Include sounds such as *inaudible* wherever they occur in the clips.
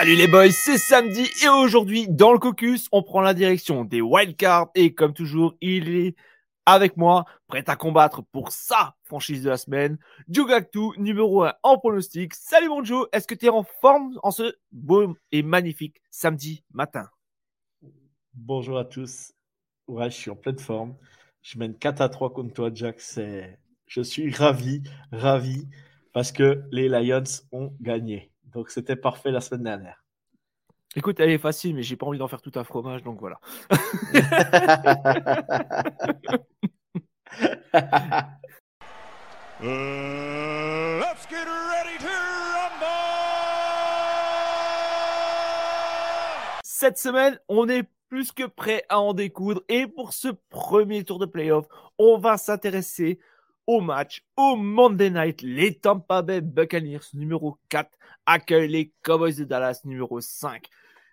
Salut les boys, c'est samedi et aujourd'hui dans le caucus, on prend la direction des wildcards et comme toujours, il est avec moi, prêt à combattre pour sa franchise de la semaine, Jugaktu, numéro 1 en pronostic. Salut mon Joe, est-ce que tu es en forme en ce beau et magnifique samedi matin? Bonjour à tous. Ouais, je suis en pleine forme. Je mène 4 à 3 contre toi, Jack. Je suis ravi, ravi parce que les Lions ont gagné. Donc c'était parfait la semaine dernière. Écoute, elle est facile, mais j'ai pas envie d'en faire tout un fromage, donc voilà. *laughs* Cette semaine, on est plus que prêt à en découdre. Et pour ce premier tour de playoff, on va s'intéresser au match, au Monday Night. Les Tampa Bay Buccaneers numéro 4 accueillent les Cowboys de Dallas numéro 5.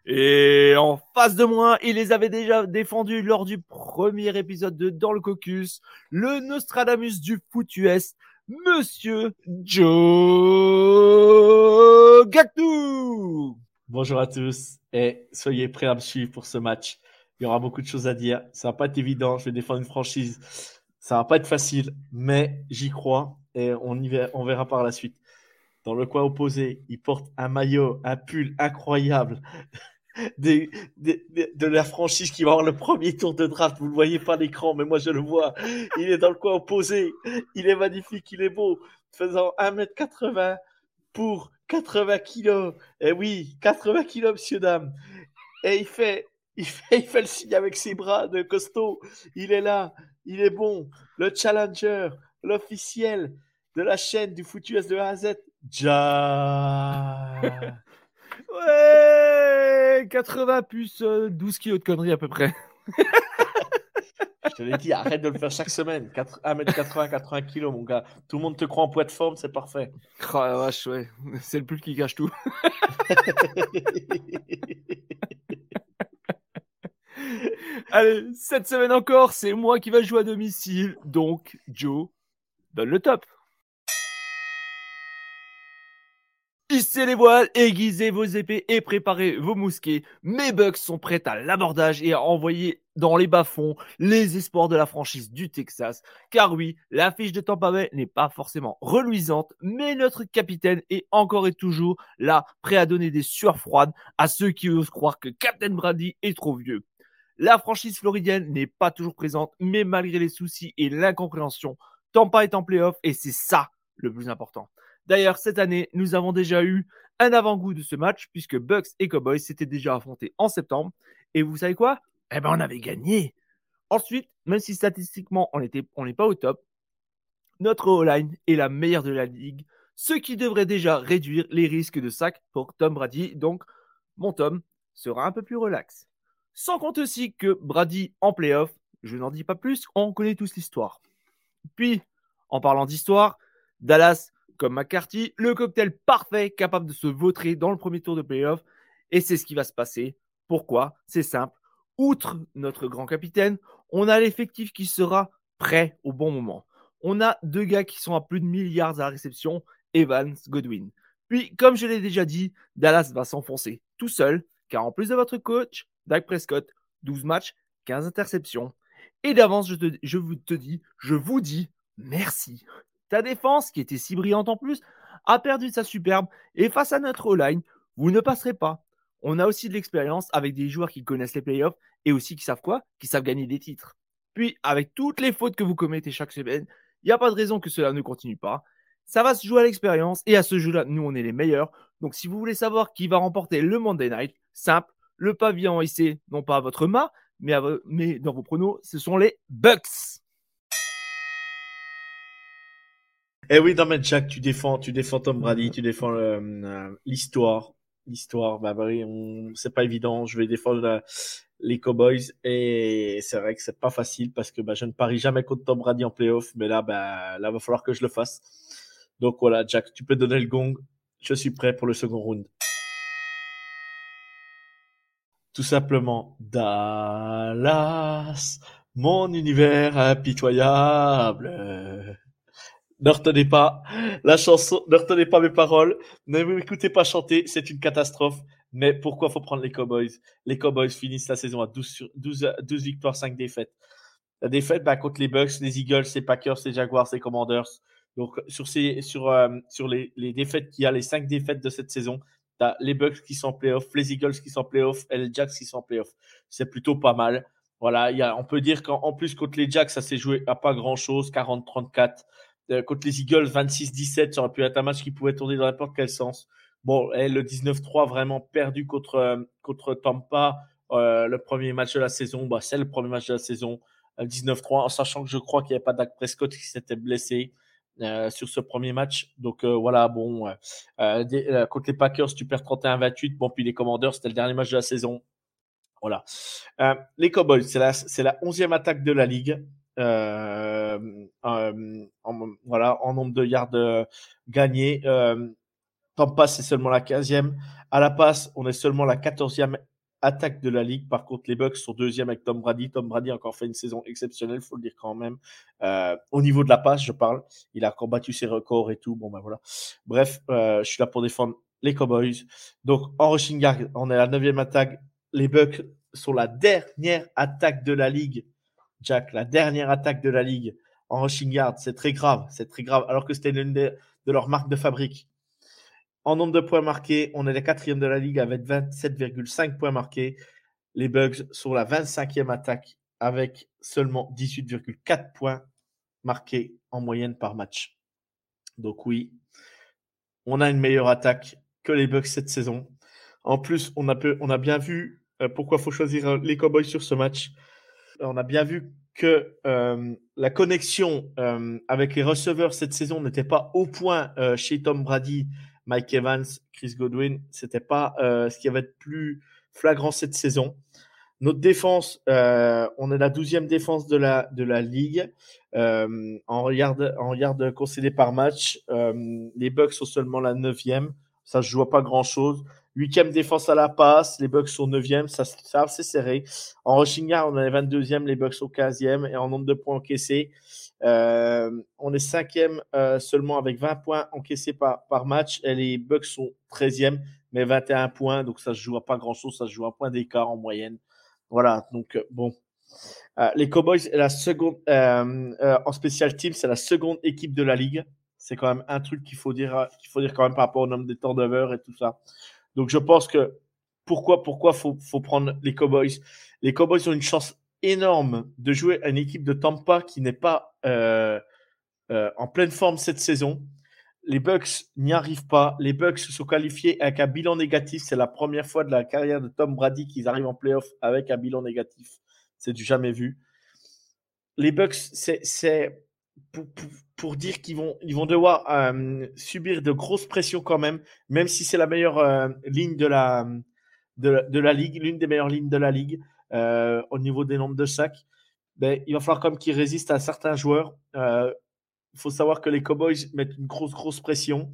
Et en face de moi, il les avait déjà défendus lors du premier épisode de Dans le Caucus, le Nostradamus du foot US, Monsieur Joe Gactou. Bonjour à tous et soyez prêts à me suivre pour ce match. Il y aura beaucoup de choses à dire. Ça va pas être évident. Je vais défendre une franchise ça va pas être facile, mais j'y crois et on, y verra par la suite. Dans le coin opposé, il porte un maillot, un pull incroyable *laughs* de, la franchise qui va avoir le premier tour de draft. Vous le voyez pas à l'écran, mais moi je le vois. Il est dans le coin opposé. Il est magnifique, il est beau. Faisant 1m80 pour 80 kilos. Et oui, 80 kilos, monsieur, dame. Et il fait, il fait, il fait le signe avec ses bras de costaud. Il est là il est bon. Le challenger, l'officiel de la chaîne du foutu de A à Z, Ja. *laughs* ouais, 80 plus 12 euh, kilos de conneries à peu près. *laughs* Je te l'ai dit, arrête de le faire chaque semaine. 1m80, 80 kilos, mon gars. Tout le monde te croit en poids de forme, c'est parfait. Oh la vache, ouais. C'est le plus qui cache tout. *laughs* Allez, cette semaine encore, c'est moi qui va jouer à domicile. Donc, Joe, donne le top. Hissez les voiles, aiguisez vos épées et préparez vos mousquets. Mes bugs sont prêts à l'abordage et à envoyer dans les bas-fonds les espoirs de la franchise du Texas. Car oui, l'affiche de Tampa Bay n'est pas forcément reluisante, mais notre capitaine est encore et toujours là, prêt à donner des sueurs froides à ceux qui osent croire que Captain Brady est trop vieux. La franchise floridienne n'est pas toujours présente, mais malgré les soucis et l'incompréhension, Tampa est en playoff et c'est ça le plus important. D'ailleurs, cette année, nous avons déjà eu un avant-goût de ce match puisque Bucks et Cowboys s'étaient déjà affrontés en septembre. Et vous savez quoi? Eh ben, on avait gagné. Ensuite, même si statistiquement on n'est pas au top, notre O-line est la meilleure de la ligue, ce qui devrait déjà réduire les risques de sac pour Tom Brady. Donc, mon Tom sera un peu plus relax. Sans compte aussi que Brady en playoff, je n'en dis pas plus, on connaît tous l'histoire. Puis, en parlant d'histoire, Dallas comme McCarthy, le cocktail parfait capable de se vautrer dans le premier tour de playoff. Et c'est ce qui va se passer. Pourquoi? C'est simple. Outre notre grand capitaine, on a l'effectif qui sera prêt au bon moment. On a deux gars qui sont à plus de milliards à la réception, Evans, Godwin. Puis, comme je l'ai déjà dit, Dallas va s'enfoncer tout seul, car en plus de votre coach, Dak Prescott, 12 matchs, 15 interceptions. Et d'avance, je, vous te dis, je vous dis merci. Ta défense, qui était si brillante en plus, a perdu sa superbe. Et face à notre O-line, vous ne passerez pas. On a aussi de l'expérience avec des joueurs qui connaissent les playoffs et aussi qui savent quoi? Qui savent gagner des titres. Puis, avec toutes les fautes que vous commettez chaque semaine, il n'y a pas de raison que cela ne continue pas. Ça va se jouer à l'expérience et à ce jeu-là, nous, on est les meilleurs. Donc, si vous voulez savoir qui va remporter le Monday Night, simple, le pavillon ici, non pas à votre main, mais, mais dans vos pronos, ce sont les Bucks. Eh oui, dans mais Jack, tu défends, tu défends Tom Brady, tu défends euh, l'histoire. L'histoire, bah, bah c'est pas évident. Je vais défendre les Cowboys et c'est vrai que c'est pas facile parce que bah, je ne parie jamais contre Tom Brady en playoff, mais là, bah, là, va falloir que je le fasse. Donc voilà, Jack, tu peux donner le gong. Je suis prêt pour le second round tout simplement Dallas, mon univers impitoyable. Ne retenez pas la chanson, ne retenez pas mes paroles, ne m'écoutez pas chanter, c'est une catastrophe. Mais pourquoi faut prendre les Cowboys? Les Cowboys finissent la saison à 12, 12, 12 victoires, 5 défaites. La défaite bah, contre les Bucks, les Eagles, les Packers, les Jaguars, les Commanders. Donc, sur, euh, les, les défaites qu'il y a, les 5 défaites de cette saison, tu as les Bucks qui sont en playoff, les Eagles qui sont en playoff et les Jacks qui sont en playoff. C'est plutôt pas mal. Voilà, y a, on peut dire qu'en plus, contre les Jacks, ça s'est joué à pas grand-chose, 40-34. Euh, contre les Eagles, 26-17, ça aurait pu être un match qui pouvait tourner dans n'importe quel sens. Bon, le 19-3 vraiment perdu contre, euh, contre Tampa, euh, le premier match de la saison, bah, c'est le premier match de la saison, 19-3, en sachant que je crois qu'il n'y avait pas Dak Prescott qui s'était blessé. Sur ce premier match. Donc voilà, bon, contre les Packers, tu perds 31-28. Bon, puis les Commanders, c'était le dernier match de la saison. Voilà. les Cowboys, c'est la, c'est la 11e attaque de la ligue. en, voilà, en nombre de yards gagnés. Tampa, c'est seulement la 15e. À la passe, on est seulement la 14e attaque de la ligue. Par contre, les Bucks sont deuxième avec Tom Brady. Tom Brady a encore fait une saison exceptionnelle, faut le dire quand même. Euh, au niveau de la passe, je parle. Il a encore battu ses records et tout. Bon, ben voilà. Bref, euh, je suis là pour défendre les Cowboys. Donc, en rushing yard, on est à la neuvième attaque. Les Bucks sont la dernière attaque de la ligue. Jack, la dernière attaque de la ligue en rushing yard. C'est très grave. C'est très grave. Alors que c'était l'une de leurs marques de fabrique. En nombre de points marqués, on est la quatrième de la ligue avec 27,5 points marqués. Les Bugs sont la 25e attaque avec seulement 18,4 points marqués en moyenne par match. Donc oui, on a une meilleure attaque que les Bugs cette saison. En plus, on a, bien vu euh, pourquoi il faut choisir euh, les Cowboys sur ce match. On a bien vu que euh, la connexion avec les receveurs cette saison n'était pas au point chez Tom Brady Mike Evans, Chris Godwin, c'était pas euh, ce qui avait de plus flagrant cette saison. Notre défense, euh, on est la douzième défense de la, ligue euh, en regard en concédé par match. les Bucks sont seulement la neuvième, ça se joue pas grand chose. Huitième défense à la passe, les Bucks sont neuvième, ça c'est serré. En rushing yard, on est 22e, les Bucks sont 15e et en nombre de points encaissés, euh, on est cinquième euh, seulement avec 20 points encaissés par, par match. Et les Bucks sont 13e, mais 21 points. Donc ça se joue à pas grand-chose. Ça se joue à un point d'écart en moyenne. Voilà, donc euh, bon. les Cowboys, la seconde, en spécial team, c'est la seconde équipe de la ligue. C'est quand même un truc qu'il faut dire, qu'il faut dire quand même par rapport au nombre de turnovers et tout ça. Donc je pense que pourquoi, pourquoi faut, faut prendre les Cowboys? Les Cowboys ont une chance énorme de jouer à une équipe de Tampa qui n'est pas euh, euh, en pleine forme cette saison. Les Bucks n'y arrivent pas. Les Bucks se sont qualifiés avec un bilan négatif. C'est la première fois de la carrière de Tom Brady qu'ils arrivent en playoff avec un bilan négatif. C'est du jamais vu. Les Bucks, c'est pour, dire qu'ils vont, devoir euh, subir de grosses pressions quand même, même si c'est la meilleure ligne de la ligue, l'une des meilleures lignes de la ligue. Euh, au niveau des nombres de sacs, ben, il va falloir qu'ils résistent à certains joueurs. Euh, il faut savoir que les Cowboys mettent une grosse, grosse pression.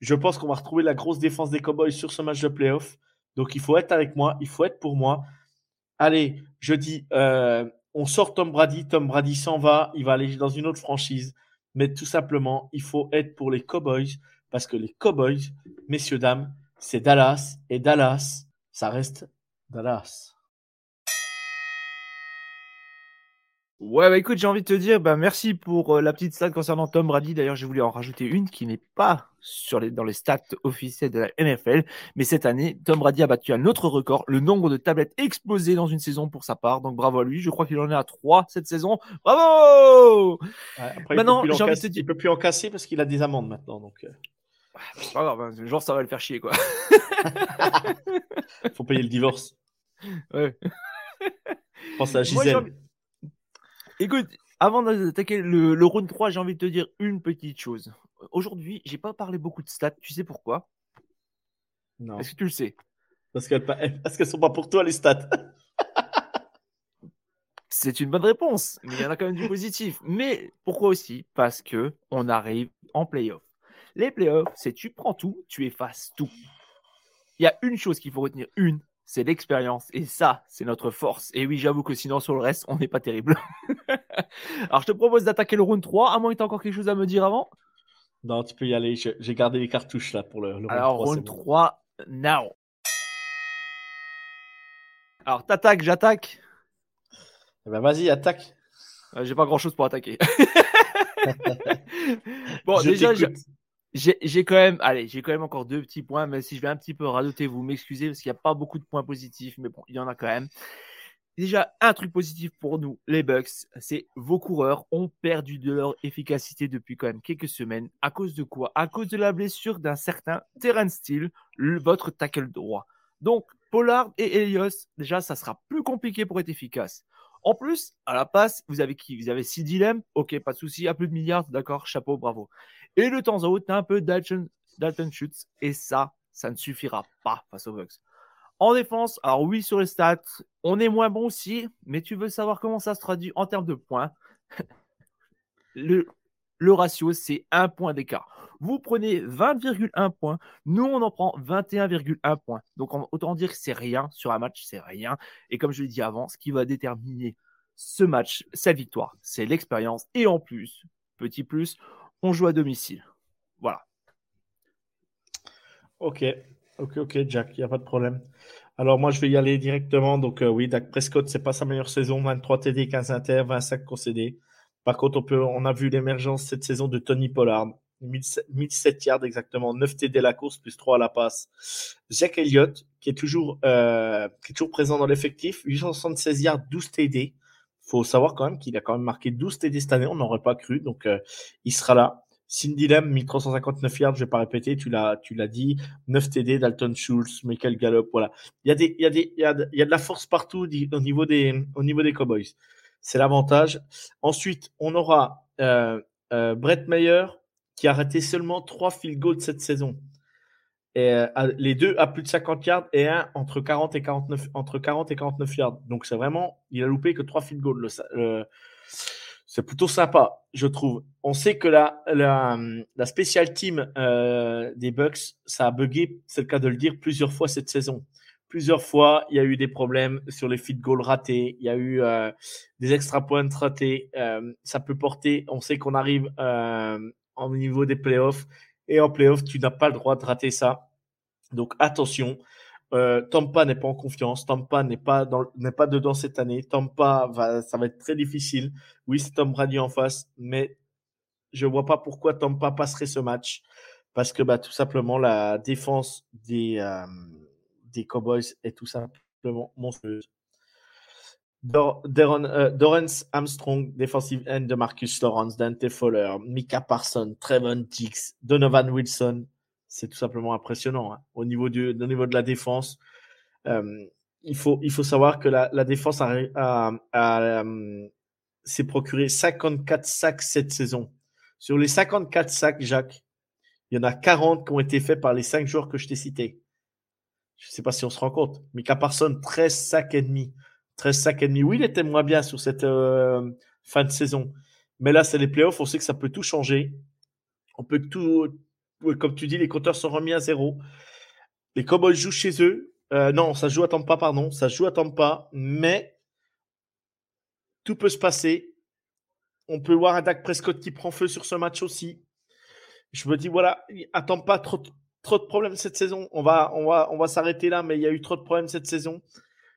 Je pense qu'on va retrouver la grosse défense des Cowboys sur ce match de playoff. Donc il faut être avec moi, il faut être pour moi. Allez, je dis, euh, on sort Tom Brady, Tom Brady s'en va, il va aller dans une autre franchise. Mais tout simplement, il faut être pour les Cowboys parce que les Cowboys, messieurs, dames, c'est Dallas et Dallas, ça reste Dallas. Ouais, bah écoute, j'ai envie de te dire, bah merci pour euh, la petite stat concernant Tom Brady. D'ailleurs, j'ai voulu en rajouter une qui n'est pas sur les, dans les stats officielles de la NFL. Mais cette année, Tom Brady a battu un autre record, le nombre de tablettes explosées dans une saison pour sa part. Donc bravo à lui. Je crois qu'il en est à 3 cette saison. Bravo Maintenant, j'ai envie de te dire. Il peut plus en casser parce qu'il a des amendes maintenant. Donc... Euh. C'est pas grave, hein. genre ça va le faire chier quoi. *laughs* Faut payer le divorce. Ouais. Pense à Gisèle. Écoute, avant d'attaquer le, le, round 3, j'ai envie de te dire une petite chose. Aujourd'hui, j'ai pas parlé beaucoup de stats. Tu sais pourquoi? Non. Est-ce que tu le sais? Parce qu'elles *laughs* parce sont pas pour toi les stats. *laughs* C'est une bonne réponse, mais il y en a quand même du positif. Mais pourquoi aussi? Parce que on arrive en playoff. Les playoffs, c'est tu prends tout, tu effaces tout. Il y a une chose qu'il faut retenir, une, c'est l'expérience. Et ça, c'est notre force. Et oui, j'avoue que sinon, sur le reste, on n'est pas terrible. *laughs* Alors, je te propose d'attaquer le round 3, à moins que tu encore quelque chose à me dire avant? Non, tu peux y aller. J'ai gardé les cartouches là pour le, round 3. Alors, round 3, now. Alors, t'attaques, j'attaque. Eh ben, vas-y, attaque. Euh, j'ai pas grand chose pour attaquer. *laughs* *laughs* bon, déjà, j'ai quand même, allez, j'ai quand même encore deux petits points, mais si je vais un petit peu radoter, vous m'excusez parce qu'il n'y a pas beaucoup de points positifs, mais bon, il y en a quand même. Déjà, un truc positif pour nous, les Bucks, c'est vos coureurs ont perdu de leur efficacité depuis quand même quelques semaines. À cause de quoi? À cause de la blessure d'un certain Terrence Steele, votre tackle droit. Donc, Pollard et Elios, déjà, ça sera plus compliqué pour être efficace. En plus, à la passe, vous avez qui? Vous avez six dilemmes? Ok, pas de souci. À plus de milliards, d'accord, chapeau, bravo. Et de temps en temps, un peu Dalton, Dalton Schutz. Et ça, ça ne suffira pas face aux Bucks. En défense, alors oui, sur les stats, on est moins bon aussi, mais tu veux savoir comment ça se traduit en termes de points? *laughs* le ratio, c'est un point d'écart. Vous prenez 20,1 points, nous on en prend 21,1 points. Donc autant dire que c'est rien sur un match, c'est rien. Et comme je l'ai dit avant, ce qui va déterminer ce match, cette victoire, c'est l'expérience. Et en plus, petit plus, on joue à domicile. Voilà. Ok, ok, ok, Jack, il n'y a pas de problème. Alors moi, je vais y aller directement. Donc euh, oui, Dak Prescott, c'est pas sa meilleure saison. 23 TD, 15 inter, 25 concédés. Par contre, on, peut, on a vu l'émergence cette saison de Tony Pollard. 1007 yards exactement, 9 TD à la course, plus 3 à la passe. Jack Elliott, qui est toujours, euh, présent dans l'effectif, 876 yards, 12 TD. faut savoir quand même qu'il a quand même marqué 12 TD cette année, on n'aurait pas cru, donc euh, il sera là. Cindy Lem, 1359 yards, je vais pas répéter, tu l'as, tu l'as dit. 9 TD, Dalton Schultz, Michael Gallup, voilà. Il y a de, la force partout au niveau des, Cowboys. C'est l'avantage. Ensuite, on aura euh, Brett Meyer qui a raté seulement 3 field goals cette saison. Et, euh, les deux à plus de 50 yards et un entre 40 et 49, entre 40 et 49 yards. Donc c'est vraiment, il a loupé que 3 field goals. C'est plutôt sympa, je trouve. On sait que la, la, special team euh, des Bucks, ça a bugué, c'est le cas de le dire, plusieurs fois cette saison. Plusieurs fois, il y a eu des problèmes sur les feed goals ratés, il y a eu euh, des extra points ratés. Ça peut porter, on sait qu'on arrive au niveau des playoffs, et en playoffs, tu n'as pas le droit de rater ça. Donc attention, euh, Tampa n'est pas en confiance. Tampa n'est pas n'est pas dedans cette année. Tampa va, ça va être très difficile. Oui, c'est Tom Brady en face, mais je vois pas pourquoi Tampa passerait ce match parce que bah tout simplement la défense des euh, des Cowboys est tout simplement monstrueuse. Dor euh, Armstrong, defensive end de Marcus Lawrence, Dante Fowler, Mika Parson, Trevon Dix, Donovan Wilson, c'est tout simplement impressionnant. Hein. Au, niveau de la défense, euh, il, faut, savoir que la, défense euh, s'est procuré 54 sacs cette saison. Sur les 54 sacs, Jacques, il y en a 40 qui ont été faits par les 5 joueurs que je t'ai cités. Je ne sais pas si on se rend compte. Mika Parson, 13 sacs et demi. 13 sacs et demi. Oui, il était moins bien sur cette euh, fin de saison. Mais là, c'est les playoffs. On sait que ça peut tout changer. On peut tout, comme tu dis, les compteurs sont remis à zéro. Les Cowboys jouent chez eux. Euh, non, ça joue à Tampa, pardon. Ça joue à Tampa, mais tout peut se passer. On peut voir un Dak Prescott qui prend feu sur ce match aussi. Je me dis, voilà, attends pas trop, trop de problèmes cette saison. On va, on va, on va s'arrêter là, mais il y a eu trop de problèmes cette saison.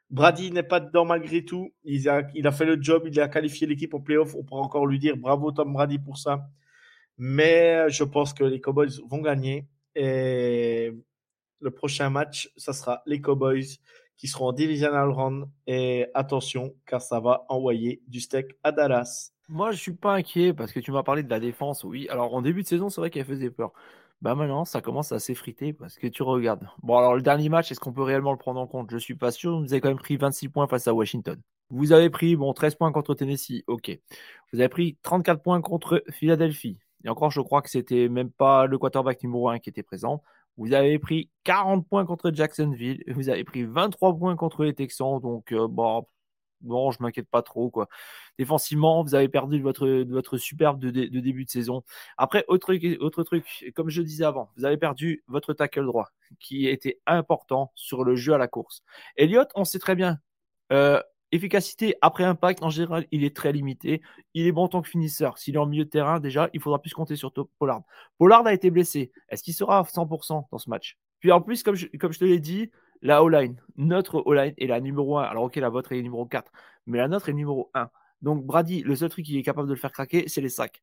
Brady n'est pas dedans malgré tout. Il a, fait le job, il a qualifié l'équipe au playoff. On pourra encore lui dire bravo Tom Brady pour ça. Mais je pense que les Cowboys vont gagner. Et le prochain match, ça sera les Cowboys qui seront en divisional round. Et attention, car ça va envoyer du steak à Dallas. Moi, je suis pas inquiet parce que tu m'as parlé de la défense. Oui, alors en début de saison, c'est vrai qu'elle faisait peur. Bah maintenant, ça commence à s'effriter parce que tu regardes. Bon, alors le dernier match, est-ce qu'on peut réellement le prendre en compte? Je suis pas sûr. Vous avez quand même pris 26 points face à Washington. Vous avez pris bon 13 points contre Tennessee, ok. Vous avez pris 34 points contre Philadelphie. Et encore, je crois que c'était même pas le quarterback numéro 1 qui était présent. Vous avez pris 40 points contre Jacksonville. Vous avez pris 23 points contre les Texans. Donc, euh, bon, bon, je m'inquiète pas trop. quoi. Défensivement, vous avez perdu votre, superbe de, début de saison. Après, autre, autre truc, comme je disais avant, vous avez perdu votre tackle droit, qui était important sur le jeu à la course. Elliott, on sait très bien. Euh, Efficacité après impact, en général, il est très limité. Il est bon en tant que finisseur. S'il est en milieu de terrain, déjà, il faudra plus compter sur Pollard. Pollard a été blessé. Est-ce qu'il sera à 100% dans ce match? Puis en plus, comme je, comme je te l'ai dit, la O-line, notre O-line est la numéro 1. Alors, ok, la vôtre est numéro 4, mais la nôtre est numéro 1. Donc, Brady, le seul truc qui est capable de le faire craquer, c'est les sacs.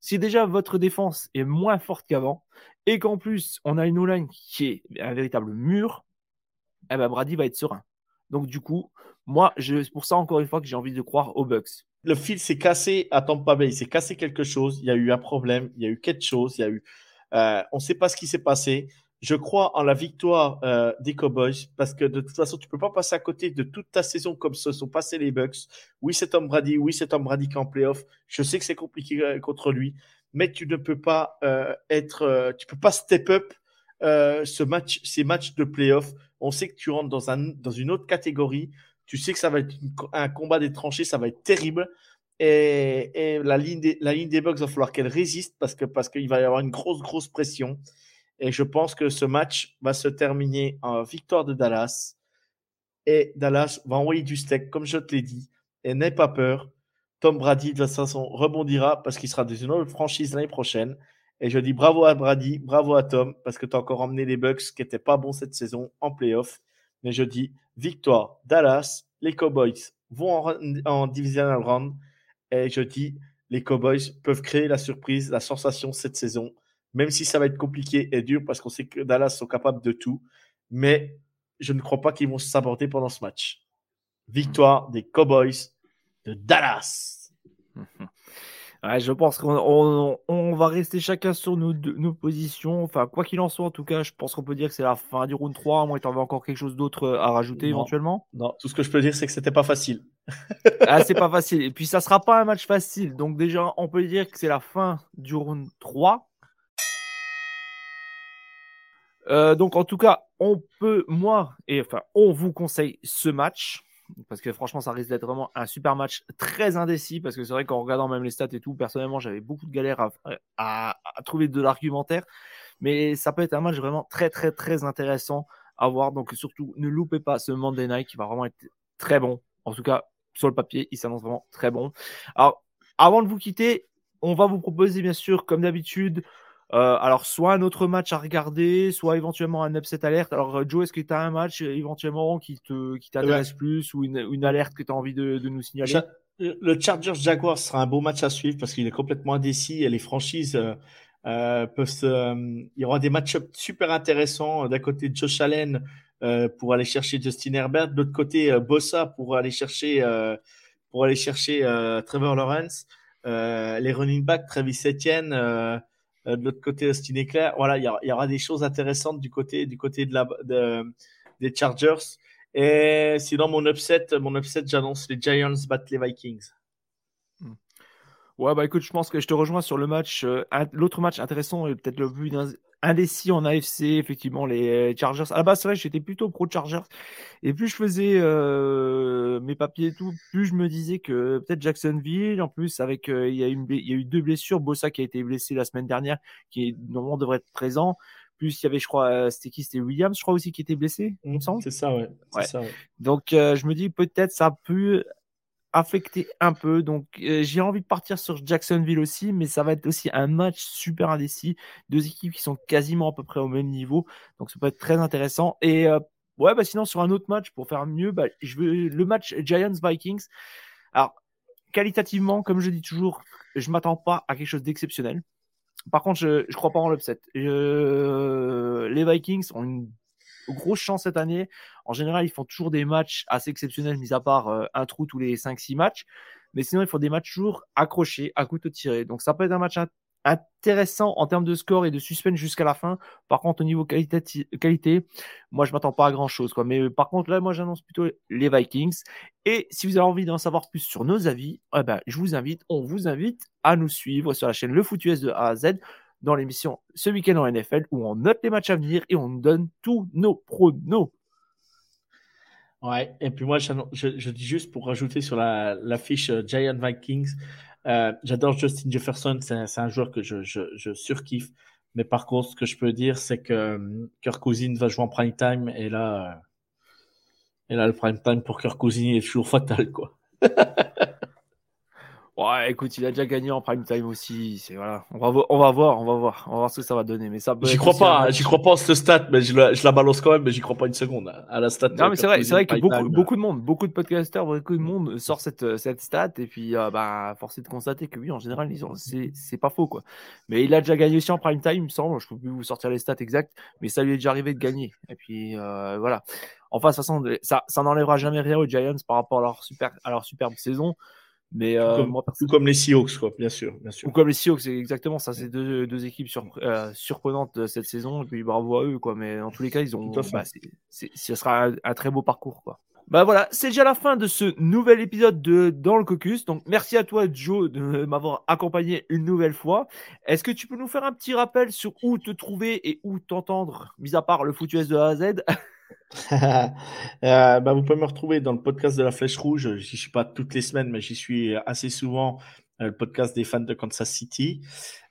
Si déjà votre défense est moins forte qu'avant, et qu'en plus, on a une O-line qui est un véritable mur, eh ben, Brady va être serein. Donc, du coup, moi, c'est pour ça, encore une fois, que j'ai envie de croire aux Bucks. Le fil s'est cassé à Tampa Bay. Il s'est cassé quelque chose. Il y a eu un problème. Il y a eu quelque chose. Il y a eu. Euh, on ne sait pas ce qui s'est passé. Je crois en la victoire euh, des Cowboys parce que de toute façon, tu peux pas passer à côté de toute ta saison comme se sont passés les Bucks. Oui, c'est Tom Brady. Oui, c'est Tom Brady qui est en playoff. Je sais que c'est compliqué euh, contre lui, mais tu ne peux pas euh, être, euh, tu peux pas step up ce match, ces matchs de playoff. On sait que tu rentres dans un, dans une autre catégorie. Tu sais que ça va être un combat des tranchées, ça va être terrible. Et, la ligne des, la Bucks va falloir qu'elle résiste parce parce qu'il va y avoir une grosse grosse pression. Et je pense que ce match va se terminer en victoire de Dallas. Et Dallas va envoyer du steak, comme je te l'ai dit. Et n'aie pas peur. Tom Brady, de toute façon, rebondira parce qu'il sera dans une autre franchise l'année prochaine. Et je dis bravo à Brady, bravo à Tom, parce que tu as encore emmené les Bucks qui n'étaient pas bons cette saison en playoff. Mais je dis victoire Dallas, les Cowboys vont en, en divisional round. Et je dis les Cowboys peuvent créer la surprise, la sensation cette saison même si ça va être compliqué et dur parce qu'on sait que Dallas sont capables de tout. Mais je ne crois pas qu'ils vont s'aborder pendant ce match. Victoire des Cowboys de Dallas. *laughs* Ouais, je pense qu'on on, on va rester chacun sur nos, nos positions. Enfin, quoi qu'il en soit, en tout cas, je pense qu'on peut dire que c'est la fin du round 3. Moi, tu en encore quelque chose d'autre à rajouter non, éventuellement? Non, tout ce que je peux dire, c'est que c'était pas facile. ah, c'est pas facile. Et puis, ça sera pas un match facile. Donc, déjà, on peut dire que c'est la fin du round 3. Euh, donc en tout cas, on peut, moi, et enfin, on vous conseille ce match. Parce que franchement, ça risque d'être vraiment un super match très indécis. Parce que c'est vrai qu'en regardant même les stats et tout, personnellement, j'avais beaucoup de galères à, à, à trouver de l'argumentaire. Mais ça peut être un match vraiment très, très, très intéressant à voir. Donc surtout, ne loupez pas ce Monday Night qui va vraiment être très bon. En tout cas, sur le papier, il s'annonce vraiment très bon. Alors, avant de vous quitter, on va vous proposer, bien sûr, comme d'habitude, euh, alors, soit un autre match à regarder, soit éventuellement un upset alerte. Alors, Joe, est-ce que tu as un match éventuellement qui te qui t'intéresse ouais. plus ou une, une, alerte que tu as envie de, de, nous signaler? Le Chargers Jaguars sera un beau match à suivre parce qu'il est complètement indécis et les franchises euh, euh, peuvent se, euh, il y aura des match super intéressants d'un côté Josh Allen pour aller chercher Justin Herbert, de l'autre côté Bossa pour aller chercher pour aller chercher Trevor Lawrence, les running backs Travis Etienne euh, de l'autre côté, Austin Eclair. Voilà, il y, aura des choses intéressantes du côté, du côté de la, de, des Chargers. Et sinon, mon upset, mon upset, j'annonce les Giants battent les Vikings. Hmm. Ouais, bah écoute, je pense que je te rejoins sur le match. Euh, L'autre match intéressant peut-être le plus indécis en AFC, effectivement, les Chargers. À la base, c'est vrai, j'étais plutôt pro Chargers. Et plus je faisais euh, mes papiers et tout, plus je me disais que peut-être Jacksonville, en plus, avec euh, il, y y a eu deux blessures. Bossa qui a été blessé la semaine dernière, qui normalement devrait être présent. Plus il y avait, je crois, euh, c'était qui? C'était Williams, je crois aussi, qui était blessé, il me semble. C'est ça, ouais. ouais. Ça, ouais. Donc, euh, je me dis peut-être ça peut affecté un peu. Donc, euh, j'ai envie de partir sur Jacksonville aussi, mais ça va être aussi un match super indécis. Deux équipes qui sont quasiment à peu près au même niveau. Donc, ça peut être très intéressant. Et euh, ouais, bah, sinon, sur un autre match, pour faire mieux, bah, je veux le match Giants-Vikings. Alors, qualitativement, comme je dis toujours, je m'attends pas à quelque chose d'exceptionnel. Par contre, je crois pas en l'upset. Les Vikings ont une grosse chance cette année. En général, ils font toujours des matchs assez exceptionnels, mis à part euh, un trou tous les 5-6 matchs. Mais sinon, ils font des matchs toujours accrochés, à couteau tiré. Donc, ça peut être un match intéressant en termes de score et de suspense jusqu'à la fin. Par contre, au niveau qualité, moi, je m'attends pas à grand chose. Quoi. Mais par contre, là, moi, j'annonce plutôt les Vikings. Et si vous avez envie d'en savoir plus sur nos avis, eh ben, je vous invite, on vous invite à nous suivre sur la chaîne Le Foot US de A à Z dans l'émission Ce week-end en NFL où on note les matchs à venir et on donne tous nos pronos. Ouais, et puis moi, je, dis juste pour rajouter sur la, la euh, Giant Vikings, euh, j'adore Justin Jefferson, c'est un joueur que je, surkiffe. Mais par contre, ce que je peux dire, c'est que euh, Kirk Cousins va jouer en prime time et là, et là le prime time pour Kirk Cousins est toujours fatal, quoi. *laughs* Ouais, écoute, il a déjà gagné en prime time aussi. C'est voilà, on va, on va voir, on va voir, on va voir ce que ça va donner. Mais ça, j'y crois pas, j'y crois pas en cette stat, mais je la, je la balance quand même, mais j'y crois pas une seconde à la stat. Non, mais c'est vrai, c'est vrai que beaucoup, beaucoup de monde, beaucoup de podcasters, beaucoup de monde sort cette, cette stat et puis euh, bah, force est de constater que oui, en général, ils ont, c'est, c'est pas faux quoi. Mais il a déjà gagné aussi en prime time, il me semble. Je peux plus vous sortir les stats exactes, mais ça lui est déjà arrivé de gagner. Et puis euh, voilà. Enfin, de toute façon, ça, ça n'enlèvera jamais rien aux Giants par rapport à leur super, à leur superbe saison. Mais euh, comme, moi, comme les Seahawks, quoi, bien sûr, bien sûr. Ou comme les Seahawks, c'est exactement ça. C'est deux, deux équipes sur, euh, surprenantes cette saison. Et puis bravo à eux, quoi. Mais en tous les cas, ils ont. Bah, ce sera un, très beau parcours, quoi. Bah voilà, c'est déjà la fin de ce nouvel épisode de Dans le Caucus. Donc merci à toi Joe de m'avoir accompagné une nouvelle fois. Est-ce que tu peux nous faire un petit rappel sur où te trouver et où t'entendre, mis à part le foutu de A à Z? *laughs* Euh, bah, vous pouvez me retrouver dans le podcast de la Flèche Rouge. J'y suis pas toutes les semaines, mais j'y suis assez souvent. Euh, le podcast des fans de Kansas City.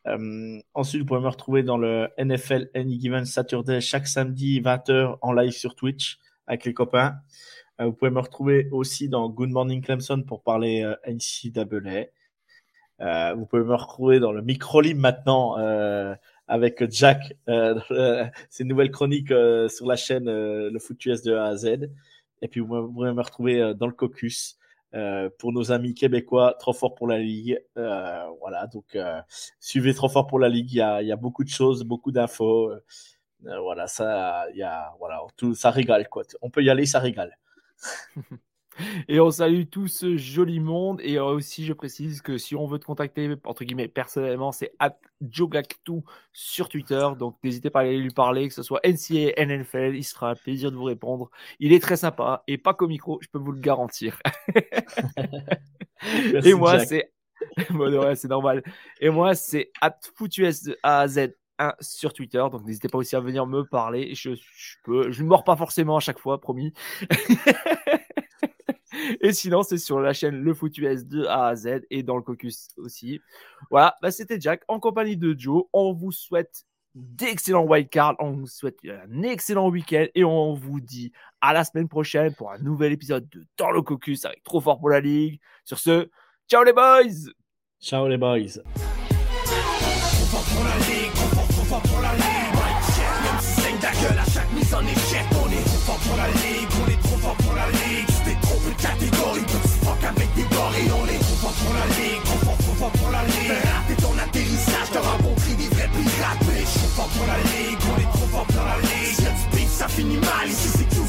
Euh, ensuite, vous pouvez me retrouver dans le NFL Any Given Saturday chaque samedi 20h en live sur Twitch avec les copains. vous pouvez me retrouver aussi dans Good Morning Clemson pour parler NCAA. vous pouvez me retrouver dans le micro maintenant avec Jack, euh, ses nouvelles chroniques euh, sur la chaîne euh, Le Foot US de A à Z. Et puis vous pouvez me retrouver euh, dans le caucus euh, pour nos amis québécois, trop fort pour la ligue. voilà, donc suivez trop fort pour la ligue. Il y a, y a beaucoup de choses, beaucoup d'infos. voilà, ça, il y a, voilà, tout, ça régale quoi. On peut y aller, ça régale. *laughs* *laughs* Et on salue tout ce joli monde. Et aussi, je précise que si on veut te contacter, entre guillemets, personnellement, c'est at Jogactu sur Twitter. Donc, n'hésitez pas à aller lui parler, que ce soit NCA, NFL. Il sera un plaisir de vous répondre. Il est très sympa et pas qu'au micro, je peux vous le garantir. *laughs* et moi, c'est. *laughs* c'est normal. Et moi, c'est at Z 1 sur Twitter. Donc n'hésitez pas aussi à venir me parler. Je, je peux, je ne mords pas forcément à chaque fois, promis. Et sinon, c'est sur la chaîne Le Foot US de A à Z et dans le caucus aussi. Voilà, bah, c'était Jack en compagnie de Joe. On vous souhaite d'excellents wildcards. On vous souhaite un excellent week-end et on vous dit à la semaine prochaine pour un nouvel épisode de Dans le caucus avec Trop fort pour la ligue. Sur ce, ciao les boys! Ciao les boys! la ligue, trop fort, trop pour la ligue. Ton atterrissage, t'auras compris des vrais pirates. Trop fort pour la ligue, on est trop fort pour la ligue. Si y'a ça finit mal. Ici c'est tout,